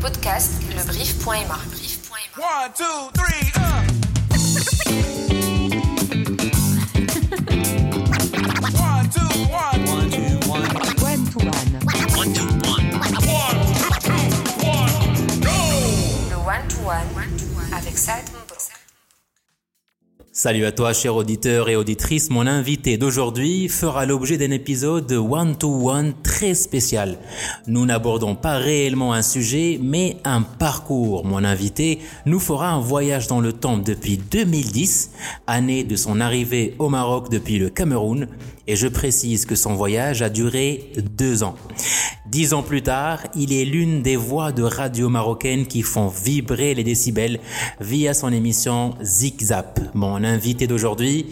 podcast lebrief.ma. One, two, three, uh. Salut à toi, chers auditeurs et auditrices. Mon invité d'aujourd'hui fera l'objet d'un épisode one to one très spécial. Nous n'abordons pas réellement un sujet, mais un parcours. Mon invité nous fera un voyage dans le temps depuis 2010, année de son arrivée au Maroc depuis le Cameroun, et je précise que son voyage a duré deux ans. Dix ans plus tard, il est l'une des voix de radio marocaines qui font vibrer les décibels via son émission Zig Zap. Mon invité d'aujourd'hui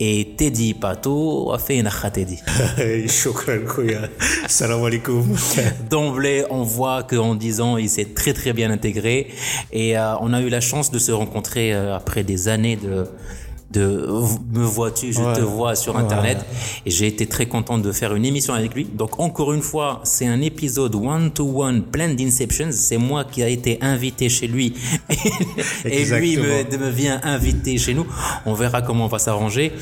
est Teddy Pato. Shukran, Kouya. Salam alaikum. D'emblée, on voit qu'en 10 ans, il s'est très très bien intégré et euh, on a eu la chance de se rencontrer euh, après des années de de me vois-tu, je Ouais. te vois sur internet Ouais. et j'ai été très content de faire une émission avec lui. Donc encore une fois, c'est un épisode one to one plein d'inceptions. C'est moi qui a été invité chez lui et lui me, me vient inviter chez nous. On verra comment on va s'arranger.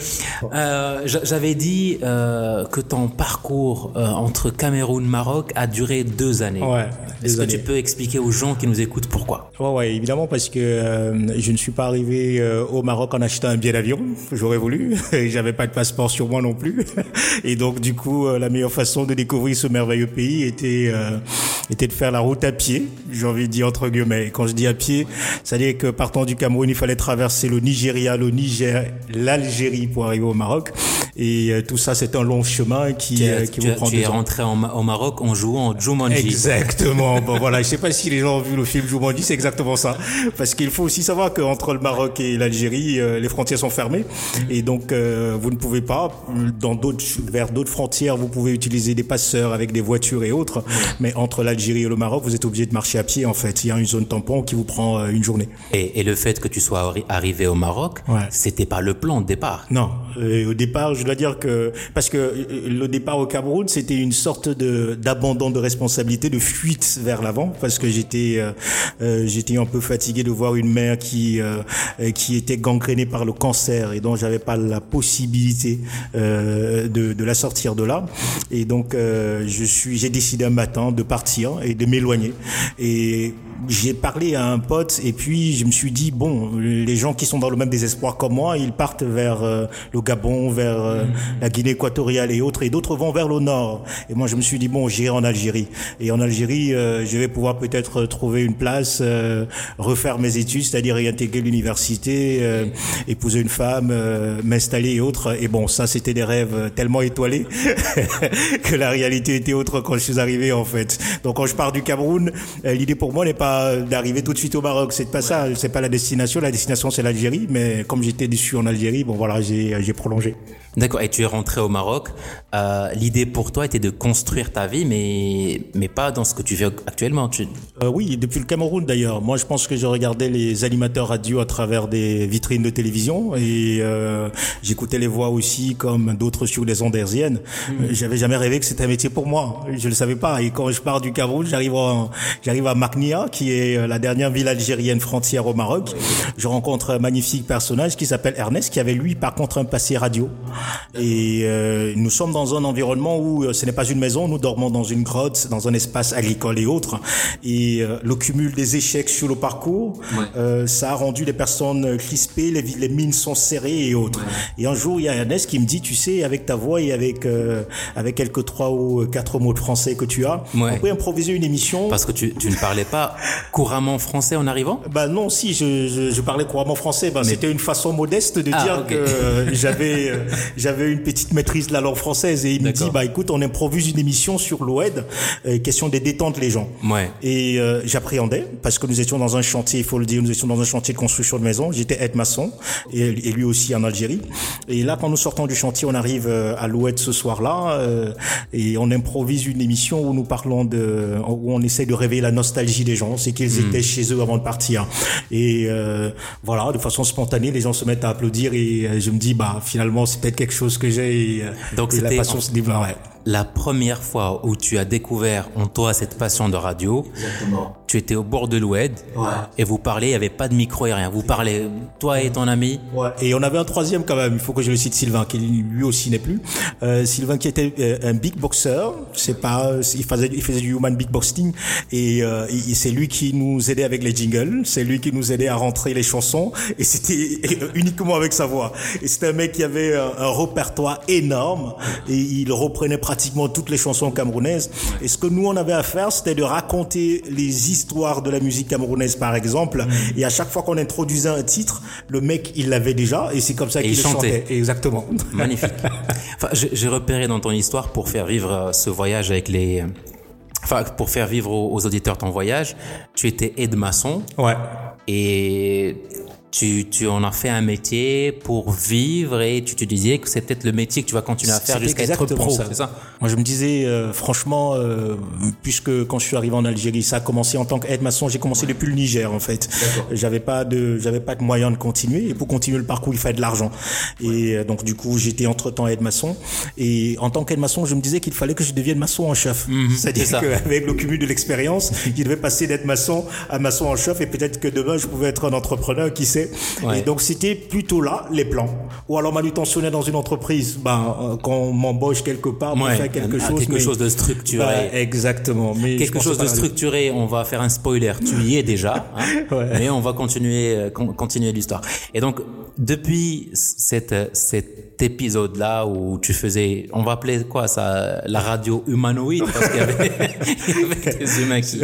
Euh, j'a- J'avais dit euh, que ton parcours euh, entre Cameroun et Maroc a duré deux années. Ouais, Est-ce que tu peux expliquer aux gens qui nous écoutent pourquoi? Ouais, ouais, évidemment, parce que euh, je ne suis pas arrivé euh, au Maroc en achetant un billet J'aurais voulu. Et J'avais pas de passeport sur moi non plus. Et donc, du coup, euh, la meilleure façon de découvrir ce merveilleux pays était euh, était de faire la route à pied. J'ai envie de dire entre guillemets. Et Quand je dis à pied, c'est-à-dire que partant du Cameroun, il fallait traverser le Nigeria, le Niger, l'Algérie pour arriver au Maroc. Et euh, tout ça, c'est un long chemin qui, Tu, euh, es- qui vous prend tu es ans. rentré en au Maroc en jouant au Jumanji. Exactement. Bon voilà, je sais pas si les gens ont vu le film Jumanji, c'est exactement ça. Parce qu'il faut aussi savoir qu'entre le Maroc et l'Algérie, euh, les frontières sont fermées et donc euh, vous ne pouvez pas dans d'autres vers d'autres frontières, vous pouvez utiliser des passeurs avec des voitures et autres, mais entre l'Algérie et le Maroc, vous êtes obligé de marcher à pied en fait. Il y a une zone tampon qui vous prend une journée. Et, et le fait que tu sois arri- arrivé au Maroc, Ouais. c'était pas le plan de départ. Non, euh, au départ, je dois dire que parce que euh, le départ au Cameroun, c'était une sorte de d'abandon de responsabilité, de fuite vers l'avant, parce que j'étais euh, euh, j'étais un peu fatigué de voir une mère qui euh, qui était gangrénée par le cancer et dont j'avais pas la possibilité euh, de de la sortir de là. Et donc euh, je suis j'ai décidé un matin de partir et de m'éloigner et j'ai parlé à un pote et puis je me suis dit bon les gens qui sont dans le même désespoir comme moi ils partent vers le Gabon vers euh, la Guinée équatoriale et autres et d'autres vont vers le nord. Et moi je me suis dit bon j'irai en Algérie. Et en Algérie euh, je vais pouvoir peut-être trouver une place euh, refaire mes études c'est-à-dire réintégrer l'université euh, épouser une femme euh, m'installer et autres. Et bon ça c'était des rêves tellement étoilés que la réalité était autre quand je suis arrivé en fait. Donc quand je pars du Cameroun, euh, l'idée pour moi n'est pas d'arriver tout de suite au Maroc, c'est pas ça, c'est pas la destination, la destination c'est l'Algérie, mais comme j'étais déçu en Algérie, bon voilà, j'ai j'ai prolongé. D'accord. Et tu es rentré au Maroc. Euh, L'idée pour toi était de construire ta vie, mais mais pas dans ce que tu fais actuellement. Tu... Euh, oui, depuis le Cameroun d'ailleurs. Moi, je pense que je regardais les animateurs radio à travers des vitrines de télévision et euh, j'écoutais les voix aussi comme d'autres sur les ondes hertziennes. Euh, J'avais jamais rêvé que c'était un métier pour moi. Je le savais pas. Et quand je pars du Cameroun, j'arrive en- j'arrive à Maknia, qui est euh, la dernière ville algérienne frontière au Maroc. Je rencontre un magnifique personnage qui s'appelle Ernest, qui avait lui par contre un passé radio. Et euh, nous sommes dans un environnement où euh, ce n'est pas une maison, nous dormons dans une grotte, dans un espace agricole et autres. Et euh, le cumul des échecs sur le parcours, euh, ça a rendu les personnes crispées, les, mines sont serrées et autres. Et un jour, il y a Ernest qui me dit, tu sais, avec ta voix et avec euh, avec quelques trois ou quatre mots de français que tu as, Ouais. on peut improviser une émission. Parce que tu, tu ne parlais pas couramment français en arrivant? Bah non, si je, je, je parlais couramment français. Bah, c'était une façon modeste de Ah, dire que j'avais euh, j'avais une petite maîtrise de la langue française et il me dit bah écoute, on improvise une émission sur l'OED, euh, question de détendre les gens. Ouais. Et euh, j'appréhendais parce que nous étions dans un chantier, il faut le dire, nous étions dans un chantier de construction de maison. J'étais aide maçon et, et lui aussi en Algérie. Et là, quand nous sortons du chantier, on arrive euh, à l'Oued ce soir-là euh, et on improvise une émission où nous parlons de, où on essaie de réveiller la nostalgie des gens, c'est qu'ils étaient chez eux avant de partir. Et euh, voilà, de façon spontanée, les gens se mettent à applaudir et euh, je me dis bah finalement c'est peut-être quelque chose que j'ai. Et, euh, Donc et la c'était passion en- se développe. Ouais. La première fois où tu as découvert en toi cette passion de radio, tu étais au bord de l'Oued et vous parlez, il n'y avait pas de micro et rien. Vous parlez, toi et ton ami. Ouais. Et on avait un troisième quand même, il faut que je le cite, Sylvain, qui lui aussi n'est plus. Euh, Sylvain qui était euh, un big boxer, c'est pas, il faisait, il faisait du human big boxing et, euh, et c'est lui qui nous aidait avec les jingles, c'est lui qui nous aidait à rentrer les chansons et c'était uniquement avec sa voix. Et c'était un mec qui avait un, un répertoire énorme et il reprenait pratiquement toutes les chansons camerounaises. Et ce que nous on avait à faire, c'était de raconter les histoires de la musique camerounaise par exemple. Et à chaque fois qu'on introduisait un titre, le mec il l'avait déjà et c'est comme ça qu'il chantait. chantait. Exactement. Magnifique. Enfin, j'ai repéré dans ton histoire pour faire vivre euh, ce voyage avec les. Enfin, pour faire vivre aux, aux auditeurs ton voyage, tu étais aide-maçon Ouais. et tu, tu en as fait un métier pour vivre et tu te disais que c'est peut-être le métier que tu vas continuer à faire jusqu'à être pro, ça. c'est ça? Moi, je me disais, euh, franchement, euh, puisque quand je suis arrivé en Algérie, ça a commencé en tant qu'aide-maçon, j'ai commencé depuis le Niger, en fait. J'avais pas de, j'avais pas de moyen de continuer. Et pour continuer le parcours, il fallait de l'argent. Et euh, donc, du coup, j'étais entre-temps aide-maçon. Et en tant qu'aide-maçon, je me disais qu'il fallait que je devienne maçon en chef. C'est-à-dire c'est ça. qu'avec le cumul de l'expérience, il devait passer d'être maçon à maçon en chef. Et peut-être que demain, je pouvais être un entrepreneur, qui sait. Ouais. Et donc, c'était plutôt là, les plans. Ou alors manutentionnaire dans une entreprise. Ben, euh, quand on m'embauche quelque part pour Ouais, faire quelque ah, chose. quelque mais- chose de structuré. Ben, exactement. Mais Quelque chose de structuré, on va faire un spoiler. Tu y es déjà, hein, Ouais. mais on va continuer, euh, con- continuer l'histoire. Et donc, depuis cette, cet épisode-là où tu faisais, on va appeler quoi ça, la radio humanoïde, parce qu'il y avait, il y avait des humains qui.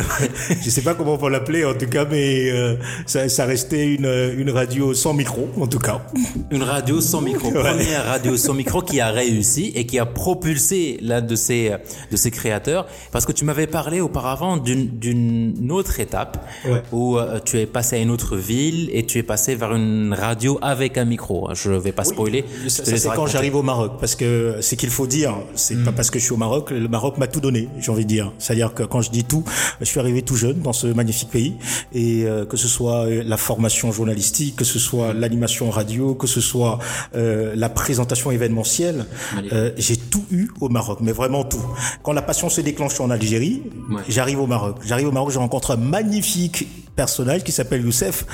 Je sais pas comment on va l'appeler en tout cas, mais euh, ça, ça restait une, une radio sans micro en tout cas. Une radio sans micro, première radio sans micro qui a réussi et qui a propulsé l'un de ses de ses créateurs. Parce que tu m'avais parlé auparavant d'une autre étape Ouais. où euh, tu es passé à une autre ville et tu es passé vers une radio avec un micro. Je vais pas spoiler. Ça, ça, c'est quand j'arrive au Maroc, parce que c'est qu'il faut dire, c'est Mm. pas parce que je suis au Maroc, le Maroc m'a tout donné, j'ai envie de dire. C'est-à-dire que quand je dis tout, je suis arrivé tout jeune dans ce magnifique pays, et euh, que ce soit euh, la formation journalistique, que ce soit l'animation radio, que ce soit euh, la présentation événementielle, euh, j'ai tout eu au Maroc, mais vraiment tout. Quand la passion se déclenche en Algérie, Ouais. j'arrive au Maroc. J'arrive au Maroc, je rencontre un magnifique personnage qui s'appelle Youssef.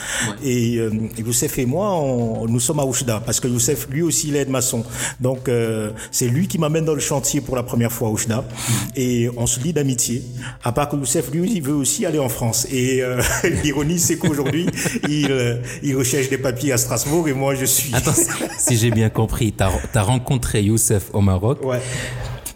Et euh, Youssef et moi, on- nous sommes à Oujda parce que Youssef, lui aussi, il est maçon. Donc, euh, c'est lui qui m'amène dans le chantier pour la première fois à Oujda. Et on se lie d'amitié. À part que Youssef, lui, il veut aussi aller en France. Et euh, l'ironie, c'est qu'aujourd'hui, il, euh, il recherche des papiers à Strasbourg et moi, je suis... Attends, si j'ai bien compris, tu as, rencontré Youssef au Maroc. Ouais.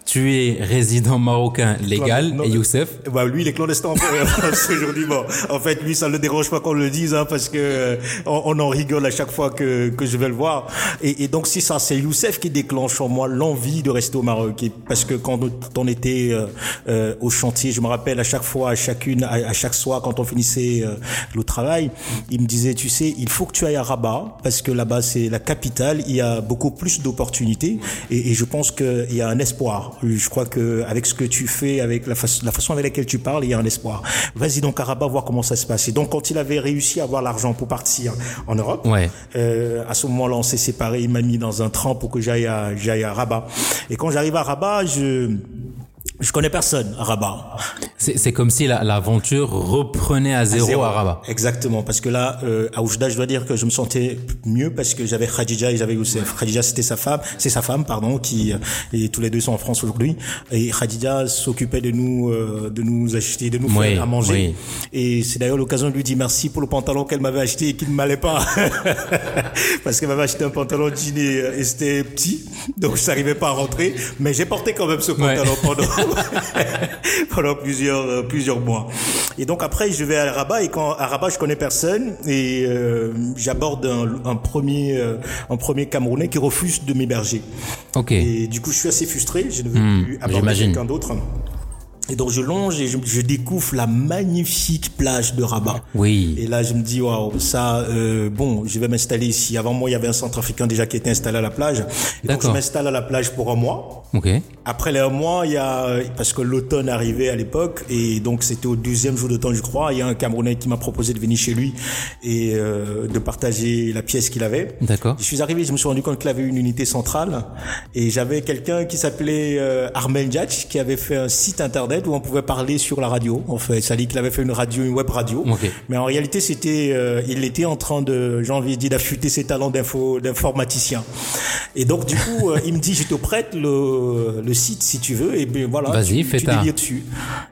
Tu es résident marocain légal Non, et. Youssef Bah lui, il est clandestin aujourd'hui. Bon, en fait, lui, ça ne le dérange pas qu'on le dise, hein, parce que euh, on, on en rigole à chaque fois que, que je vais le voir. Et, et donc, si ça, c'est Youssef qui déclenche en moi l'envie de rester au Maroc. Et parce que quand on était euh, euh, au chantier, je me rappelle à chaque fois, à chacune, à, à chaque soir, quand on finissait euh, le travail, il me disait, tu sais, il faut que tu ailles à Rabat, parce que là-bas, c'est la capitale, il y a beaucoup plus d'opportunités. Et, et je pense qu'il y a un espoir. Je crois que avec ce que tu fais, avec la, façon la façon avec laquelle tu parles, il y a un espoir. Vas-y donc à Rabat voir comment ça se passe. Et donc quand il avait réussi à avoir l'argent pour partir en Europe, Ouais. euh, à ce moment-là on s'est séparés. Il m'a mis dans un train pour que j'aille à j'aille à Rabat. Et quand j'arrive à Rabat, je je connais personne à Rabat. C'est c'est comme si la- l'aventure reprenait à zéro, à Rabat. Exactement, parce que là, euh, à Oujda, je dois dire que je me sentais mieux parce que j'avais Khadija et j'avais Youssef. Khadija, c'était sa femme, c'est sa femme, pardon, qui euh, et tous les deux sont en France aujourd'hui. Et Khadija s'occupait de nous, euh, de nous acheter, de nous Oui, faire à manger. oui. Et c'est d'ailleurs l'occasion de lui dire merci pour le pantalon qu'elle m'avait acheté et qui ne m'allait pas, parce qu'elle m'avait acheté un pantalon jean et, euh, et c'était petit, donc je n'arrivais pas à rentrer. Mais j'ai porté quand même ce Ouais. pantalon pendant pendant plusieurs euh, plusieurs mois. Et donc après je vais à Rabat et quand à Rabat je connais personne et euh, j'aborde un, un premier euh, un premier Camerounais qui refuse de m'héberger. Ok. Et du coup je suis assez frustré, je ne veux Hmm, plus aborder quelqu'un d'autre. Et donc je longe et je, je découvre la magnifique plage de Rabat. Oui. Et là, je me dis, waouh, ça, euh, bon, je vais m'installer ici. Avant moi, il y avait un centre africain déjà qui était installé à la plage. Et donc, je m'installe à la plage pour un mois. Ok. Après les un mois, il y a, parce que l'automne arrivait à l'époque, et donc c'était au deuxième jour d'automne, je crois, il y a un Camerounais qui m'a proposé de venir chez lui et euh, de partager la pièce qu'il avait. D'accord. Je suis arrivé, je me suis rendu compte qu'il avait une unité centrale, et j'avais quelqu'un qui s'appelait euh, Armel Djatch, qui avait fait un site internet internet où on pouvait parler sur la radio. En fait, ça dit qu'il avait fait une radio, une web radio. Ok. Mais en réalité, c'était, euh, il était en train de, j'ai envie de dire, d'affûter ses talents d'info, d'informaticien. Et donc, du coup, euh, il me dit, je te prête le, le site si tu veux. Et bien voilà, Vas-y, tu, fais tu ta- dessus.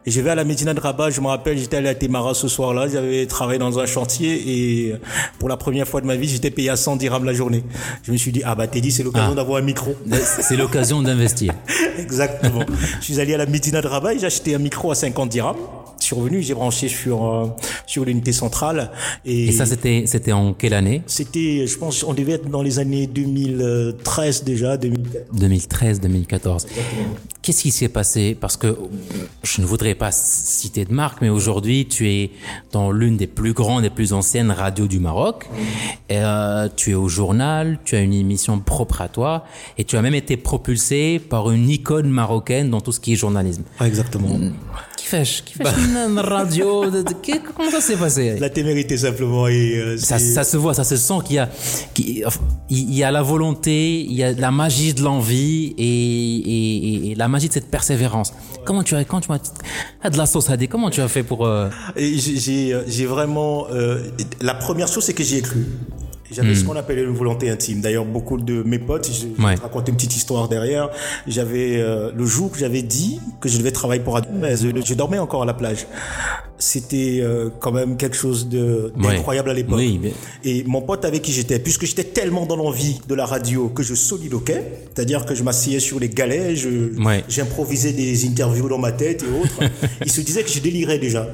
Et je vais à la Médina de Rabat. Je me rappelle, j'étais allé à Temara ce soir-là. J'avais travaillé dans un chantier et euh, pour la première fois de ma vie, j'étais payé à 100 dirhams la journée. Je me suis dit, ah bah t'es dit, c'est l'occasion Ah. d'avoir un micro. C'est l'occasion d'investir. Exactement. je suis allé à la Médina de Rabat et j'ai acheté un micro à 50 dirhams. Revenu, j'ai branché sur euh, sur l'unité centrale et, Et ça, c'était, c'était en quelle année? C'était, je pense, on devait être dans les années 2013 déjà, 2014. 2013, 2014. Qu'est-ce qui s'est passé? Parce que je ne voudrais pas citer de marque, mais aujourd'hui, tu es dans l'une des plus grandes et plus anciennes radios du Maroc. Et, euh, tu es au journal, tu as une émission propre à toi, et tu as même été propulsé par une icône marocaine dans tout ce qui est journalisme. Ah, exactement. Qui fait Qui fait une radio de- de- que- Comment ça s'est passé? La témérité simplement et euh, ça, ça se voit, ça se sent qu'il y a, il y a la volonté, il y a la magie de l'envie et, et, et- et la magie de cette persévérance. Comment tu as, quand tu as, ah, de la sauce à dire, comment tu as fait pour, euh, Et j'ai- j'ai euh, j'ai vraiment euh, la première chose c'est que j'y ai cru. J'avais ce qu'on appelait une volonté intime. D'ailleurs, beaucoup de mes potes, je, je vais Ouais. te raconter une petite histoire derrière. J'avais euh, le jour que j'avais dit que je devais travailler pour mais je, je dormais encore à la plage. C'était euh, quand même quelque chose de Ouais. d'incroyable à l'époque. Oui, mais- Et mon pote avec qui j'étais, puisque j'étais tellement dans l'envie de la radio que je soliloquais, c'est-à-dire que je m'asseyais sur les galets, je Ouais. j'improvisais des interviews dans ma tête et autres. il se disait que je délirais déjà.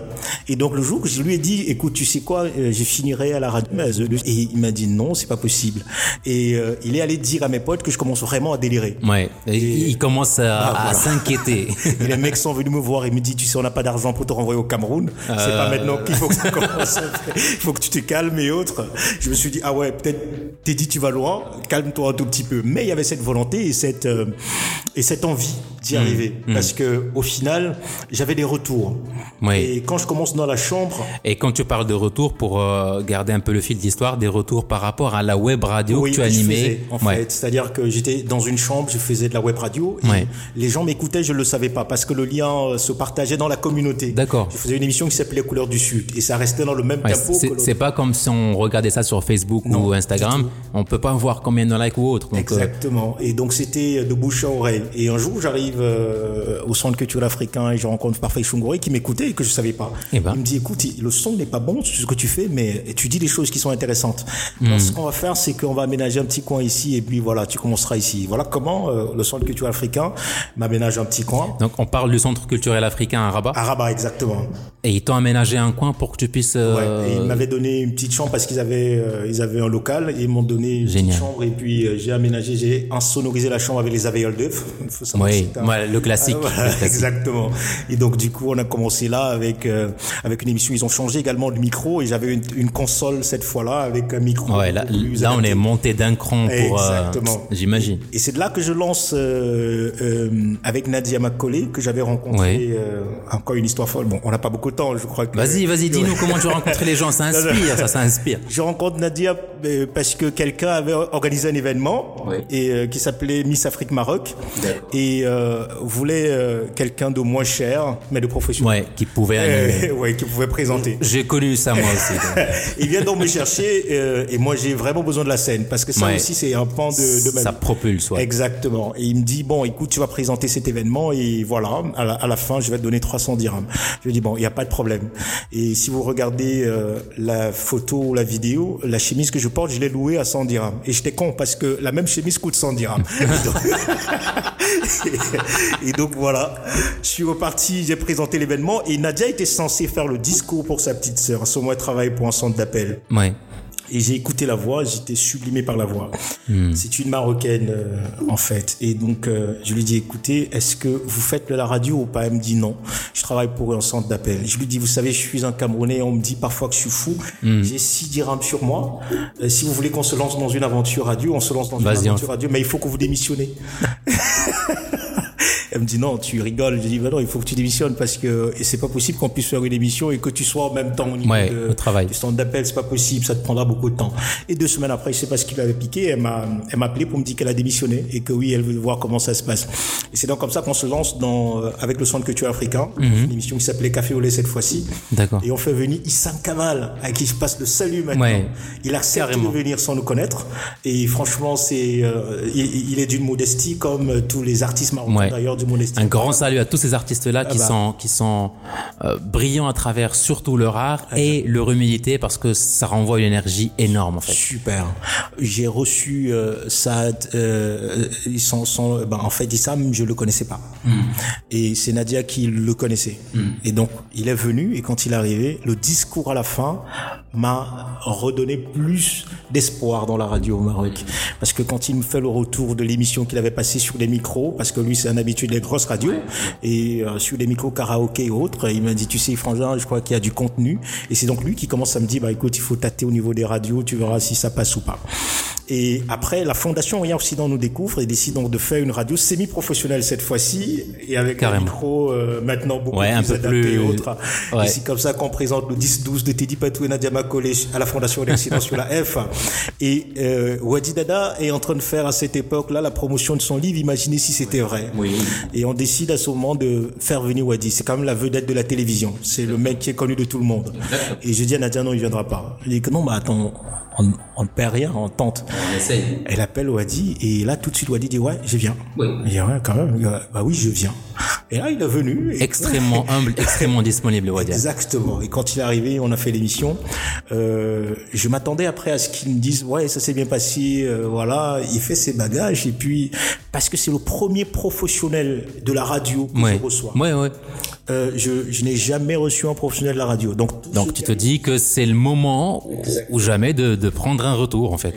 Et donc le jour que je lui ai dit, écoute, tu sais quoi, euh, je finirai à la radio. Euh, Et il m'a dit non, c'est pas possible. Et euh, il est allé dire à mes potes que je commence vraiment à délirer. ouais, Et il il commence à, Ah, à voilà. s'inquiéter. Et les mecs sont venus me voir et me disent, tu sais, on n'a pas d'argent pour te renvoyer au Cameroun. C'est Euh. pas maintenant qu'il faut que ça commence. Il faut que tu te calmes et autres. Je me suis dit, ah ouais, peut-être, t'es dit, tu vas loin. Calme-toi un tout petit peu. Mais il y avait cette volonté et cette, euh, et cette envie d'y arriver. Parce que, au final, j'avais des retours. Oui. Et quand je commence dans la chambre, Et quand tu parles de retour, pour euh, garder un peu le fil d'histoire, des retours par rapport à la web radio oui, que tu faisais, en Ouais. fait. C'est-à-dire que j'étais dans une chambre, je faisais de la web radio. Et Ouais. Les gens m'écoutaient, je ne le savais pas, parce que le lien euh, se partageait dans la communauté. D'accord. Je faisais une émission qui s'appelait Couleurs du Sud. Et ça restait dans le même Ouais, tempo. c'est- pas comme si on regardait ça sur Facebook Non, ou Instagram. On peut pas voir combien de likes ou autre. Donc, euh, Exactement. Et donc c'était de bouche à oreille. Et un jour, j'arrive euh, au centre culturel africain et je rencontre Parfait Chungori qui m'écoutait et que je savais pas. Eh ben. Il me dit, écoute, le son n'est pas bon, ce que tu fais, mais tu dis des choses qui sont intéressantes. Hmm. Alors, ce qu'on va faire, c'est qu'on va aménager un petit coin ici et puis voilà, tu commenceras ici. Voilà comment euh, le centre culturel africain m'aménage un petit coin. donc on parle du centre culturel africain à Rabat? À Rabat, exactement. Et ils t'ont aménagé un coin pour que tu puisses. euh, Ouais, et ils m'avaient donné une petite chambre parce qu'ils avaient, euh, ils avaient un local et ils m'ont donné une Génial. petite chambre et puis euh, j'ai aménagé, j'ai insonorisé la chambre avec les faut savoir Oui, un- ouais, le classique, Ah, voilà, le classique. exactement. Et donc du coup, on a commencé là avec avec une émission. Ils ont changé également de micro et j'avais une, une console cette fois-là avec un micro. Ouais, là, on est monté d'un cran pour. Exactement. J'imagine. Et c'est de là que je lance avec Nadia Macaulay que j'avais rencontré encore une histoire folle. Bon, on n'a pas beaucoup de temps, je crois que. Vas-y, vas-y, dis-nous comment tu as rencontré les gens. Ça inspire, ça, ça inspire. Je rencontre Nadia euh, parce que quelqu'un avait organisé un événement Oui. et euh, qui s'appelait Miss Afrique Maroc et euh, voulait euh, quelqu'un de moins cher mais de professionnel. Ouais, qui pouvait animer. Ouais, qui pouvait présenter. J'ai connu ça moi aussi. Il vient donc me chercher et moi j'ai vraiment besoin de la scène parce que ça Ouais. aussi c'est un pan de, de ma Ça propulse, ouais. Exactement. Et il me dit bon, écoute, tu vas présenter cet événement et voilà, à la, à la fin, je vais te donner 300 dirhams. Je lui dis bon, il n'y a pas de problème. Et si vous regardez euh, la photo ou la vidéo, la chemise que je porte, je l'ai louée à 100 dirhams. Et j'étais con parce que la même chemise coûte 100 dirhams. Et donc- et donc voilà, je suis reparti, j'ai présenté l'événement et Nadia était censée faire le discours pour sa petite sœur. Ce moment, elle travaille pour un centre d'appel. Ouais. Et j'ai écouté la voix, j'étais sublimé par la voix. C'est une Marocaine euh, en fait. Et donc euh, je lui dis écoutez, est-ce que vous faites de la radio ou pas? Elle me dit non. Je travaille pour un centre d'appel. Je lui dis vous savez, je suis un Camerounais. On me dit parfois que je suis fou. J'ai six dirhams sur moi. Euh, si vous voulez qu'on se lance dans une aventure radio, on se lance dans une aventure radio. Mais il faut que vous démissionnez. Elle me dit non, tu rigoles. Je dis bah non, il faut que tu démissionnes parce que et c'est pas possible qu'on puisse faire une émission et que tu sois en même temps au niveau Ouais, de, au travail. du centre d'appel, c'est pas possible, ça te prendra beaucoup de temps. Et deux semaines après, je sais pas ce qui lui avait piqué, elle m'a, elle m'a appelé pour me dire qu'elle a démissionné et que oui, elle veut voir comment ça se passe. Et c'est donc comme ça qu'on se lance dans, euh, avec le centre culturel africain, Mhm. une émission qui s'appelait Café au lait cette fois-ci. D'accord. Et on fait venir Issam Kamal, à qui je passe le salut maintenant. Ouais. Il accepte Carrément. de venir sans nous connaître. Et franchement, c'est, euh, il, il est d'une modestie comme tous les artistes marocains Ouais. d'ailleurs modestie. Un grand salut à tous ces artistes-là qui bah. sont qui sont euh, brillants à travers surtout leur art et leur humilité parce que ça renvoie une énergie énorme en fait. Super. J'ai reçu euh, Saad. Euh, ils sont, sont- ben, en fait, Issam, je le connaissais pas. Et c'est Nadia qui le connaissait. Et donc, il est venu et quand il est arrivé, le discours à la fin m'a redonné plus d'espoir dans la radio au Maroc. Parce que quand il me fait le retour de l'émission qu'il avait passée sur les micros, parce que lui c'est un habitué des grosses radios, et euh, sur les micros karaoké et autres, il m'a dit, tu sais, Frangin, je crois qu'il y a du contenu. Et c'est donc lui qui commence à me dire, bah écoute, il faut tâter au niveau des radios, tu verras si ça passe ou pas. Et après, la Fondation Rien Occident nous découvre et décide donc de faire une radio semi-professionnelle cette fois-ci, et avec Carrément. un micro euh, maintenant beaucoup Ouais, plus un peu adapté autres. Ouais. Et c'est comme ça qu'on présente le 10-12 de Teddy Patou et Nadia Makolé à la Fondation Occident sur la F. Et euh, Wadi Dada est en train de faire à cette époque-là la promotion de son livre Imaginez si c'était vrai. Oui. Et on décide à ce moment de faire venir Wadi. C'est quand même la vedette de la télévision. C'est le mec qui est connu de tout le monde. Et je dis à Nadia non, il viendra pas. Il dit que non, mais attends, on, on ne perd rien, on tente. On essaye. Elle appelle Wadi et là tout de suite Wadi dit ouais, je viens. Oui. Il dit ouais, quand même. Bah oui, je viens. Et là il est venu. Et Extrêmement humble, extrêmement disponible Wadia. Exactement. Et quand il est arrivé, on a fait l'émission. Euh, je m'attendais après à ce qu'il me dise ouais ça s'est bien passé, euh, voilà. Il fait ses bagages et puis parce que c'est le premier professionnel de la radio que Ouais. je reçois. Ouais ouais. Euh, je, je n'ai jamais reçu un professionnel de la radio. Donc Donc tu te dis que c'est le moment ou- jamais de, de prendre un retour en fait.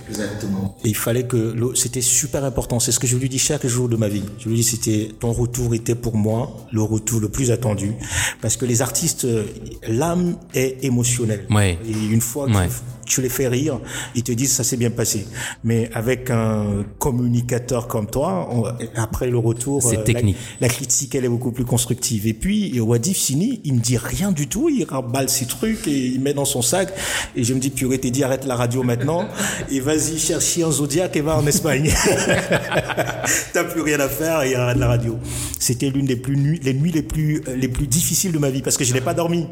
Et il fallait que c'était super important. C'est ce que je lui dis chaque jour de ma vie. Je lui dis c'était ton retour était pour moi le retour le plus attendu parce que les artistes euh, l'âme est émotionnelle. Ouais. Et une fois que Ouais. Tu les fais rire, ils te disent ça s'est bien passé. Mais avec un communicateur comme toi, on- après le retour, C'est la- technique. La, critique elle est beaucoup plus constructive. Et puis et Wadif Sini, il me dit rien du tout, il remballe ses trucs et il met dans son sac. Et je me dis purée, t'es dit arrête la radio maintenant et vas-y chercher un Zodiac et va en Espagne. T'as plus rien à faire et arrête la radio. C'était l'une des plus nuits, les nuits les plus euh, les plus difficiles de ma vie parce que je n'ai pas dormi.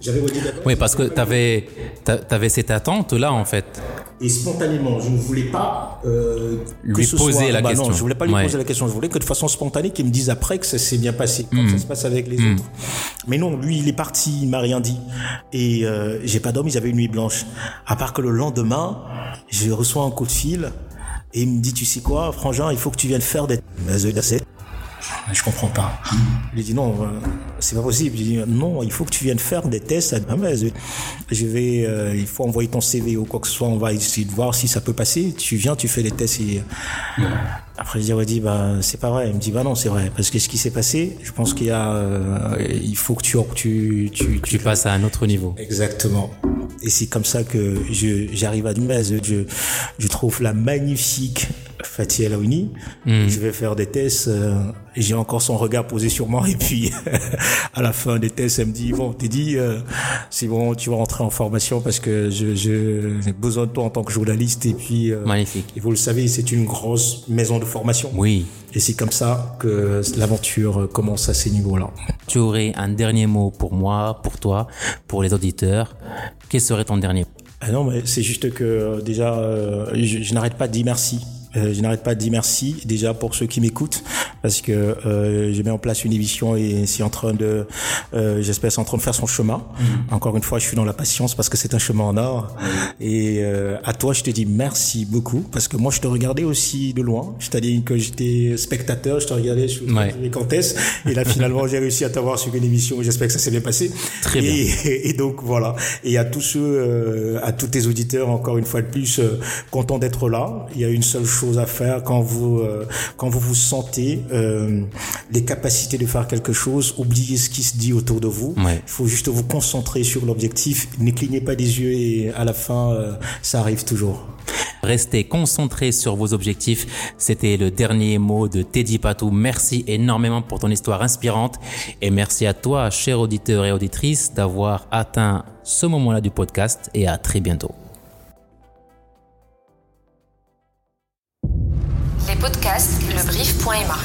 J'avais. Oui parce que t'avais t'a- t'avais cette attente là en fait. Et spontanément, je ne voulais pas euh, que Lui ce poser soit- la bah question. Non, je voulais pas lui Ouais. poser la question. Je voulais que de façon spontanée, qu'il me dise après que ça s'est bien passé, comme Mm. ça se passe avec les autres. Mais non, lui, il est parti, il m'a rien dit. Et euh, j'ai pas dormi, j'avais une nuit blanche. À part que le lendemain, je reçois un coup de fil et il me dit, tu sais quoi, Frangin, il faut que tu viennes faire des... Je comprends pas. Je lui dis non, euh, c'est pas possible. Je dis non, il faut que tu viennes faire des tests. Ah, mais je- vais, euh, il faut envoyer ton CV ou quoi que ce soit. On va essayer de voir si ça peut passer. Tu viens, tu fais des tests. Et... Après, je dis, ouais, dit, bah, c'est pas vrai. Il me dit, bah non, c'est vrai. Parce que ce qui s'est passé, je pense qu'il y a, euh, il faut que tu, tu, tu, Tu passes à un autre niveau. Exactement. Et c'est comme ça que j'arrive à Dumas. Je, je trouve la magnifique Fatih El Aouni. Je vais faire des tests. euh, j'ai encore son regard posé sur moi. Et puis, à la fin des tests, elle me dit, bon, t'es dit, euh, c'est bon, tu vas rentrer en formation parce que je, je, j'ai besoin de toi en tant que journaliste. Et puis, euh, Magnifique. et vous le savez, c'est une grosse maison de formation. Oui. Et c'est comme ça que l'aventure commence à ces niveaux-là. Tu aurais un dernier mot pour moi, pour toi, pour les auditeurs. Quel serait ton dernier mot? Ah non, mais c'est juste que euh, déjà, euh, je, je n'arrête pas de dire merci. Euh, je n'arrête pas de dire merci déjà pour ceux qui m'écoutent parce que euh, j'ai mis en place une émission et c'est en train de, euh, j'espère, c'est en train de faire son chemin. Encore une fois, je suis dans la patience parce que c'est un chemin en or. Et euh, à toi, je te dis merci beaucoup parce que moi, je te regardais aussi de loin. C'est-à-dire que j'étais spectateur, je te regardais sur Ouais. les comtesses et là, finalement, j'ai réussi à t'avoir sur une émission. J'espère que ça s'est bien passé. Très bien. Et, et donc voilà. Et à tous ceux, euh, à tous tes auditeurs, encore une fois de plus, euh, content d'être là. Il y a une seule chose à faire quand vous, euh, quand vous vous sentez euh, les capacités de faire quelque chose. Oubliez ce qui se dit autour de vous. Ouais. Il faut juste vous concentrer sur l'objectif. Ne clignez pas des yeux et à la fin, euh, ça arrive toujours. Restez concentrés sur vos objectifs. C'était le dernier mot de Teddy Patou. Merci énormément pour ton histoire inspirante et merci à toi, cher auditeur et auditrice, d'avoir atteint ce moment-là du podcast et à très bientôt. Les podcasts, le brief.ma.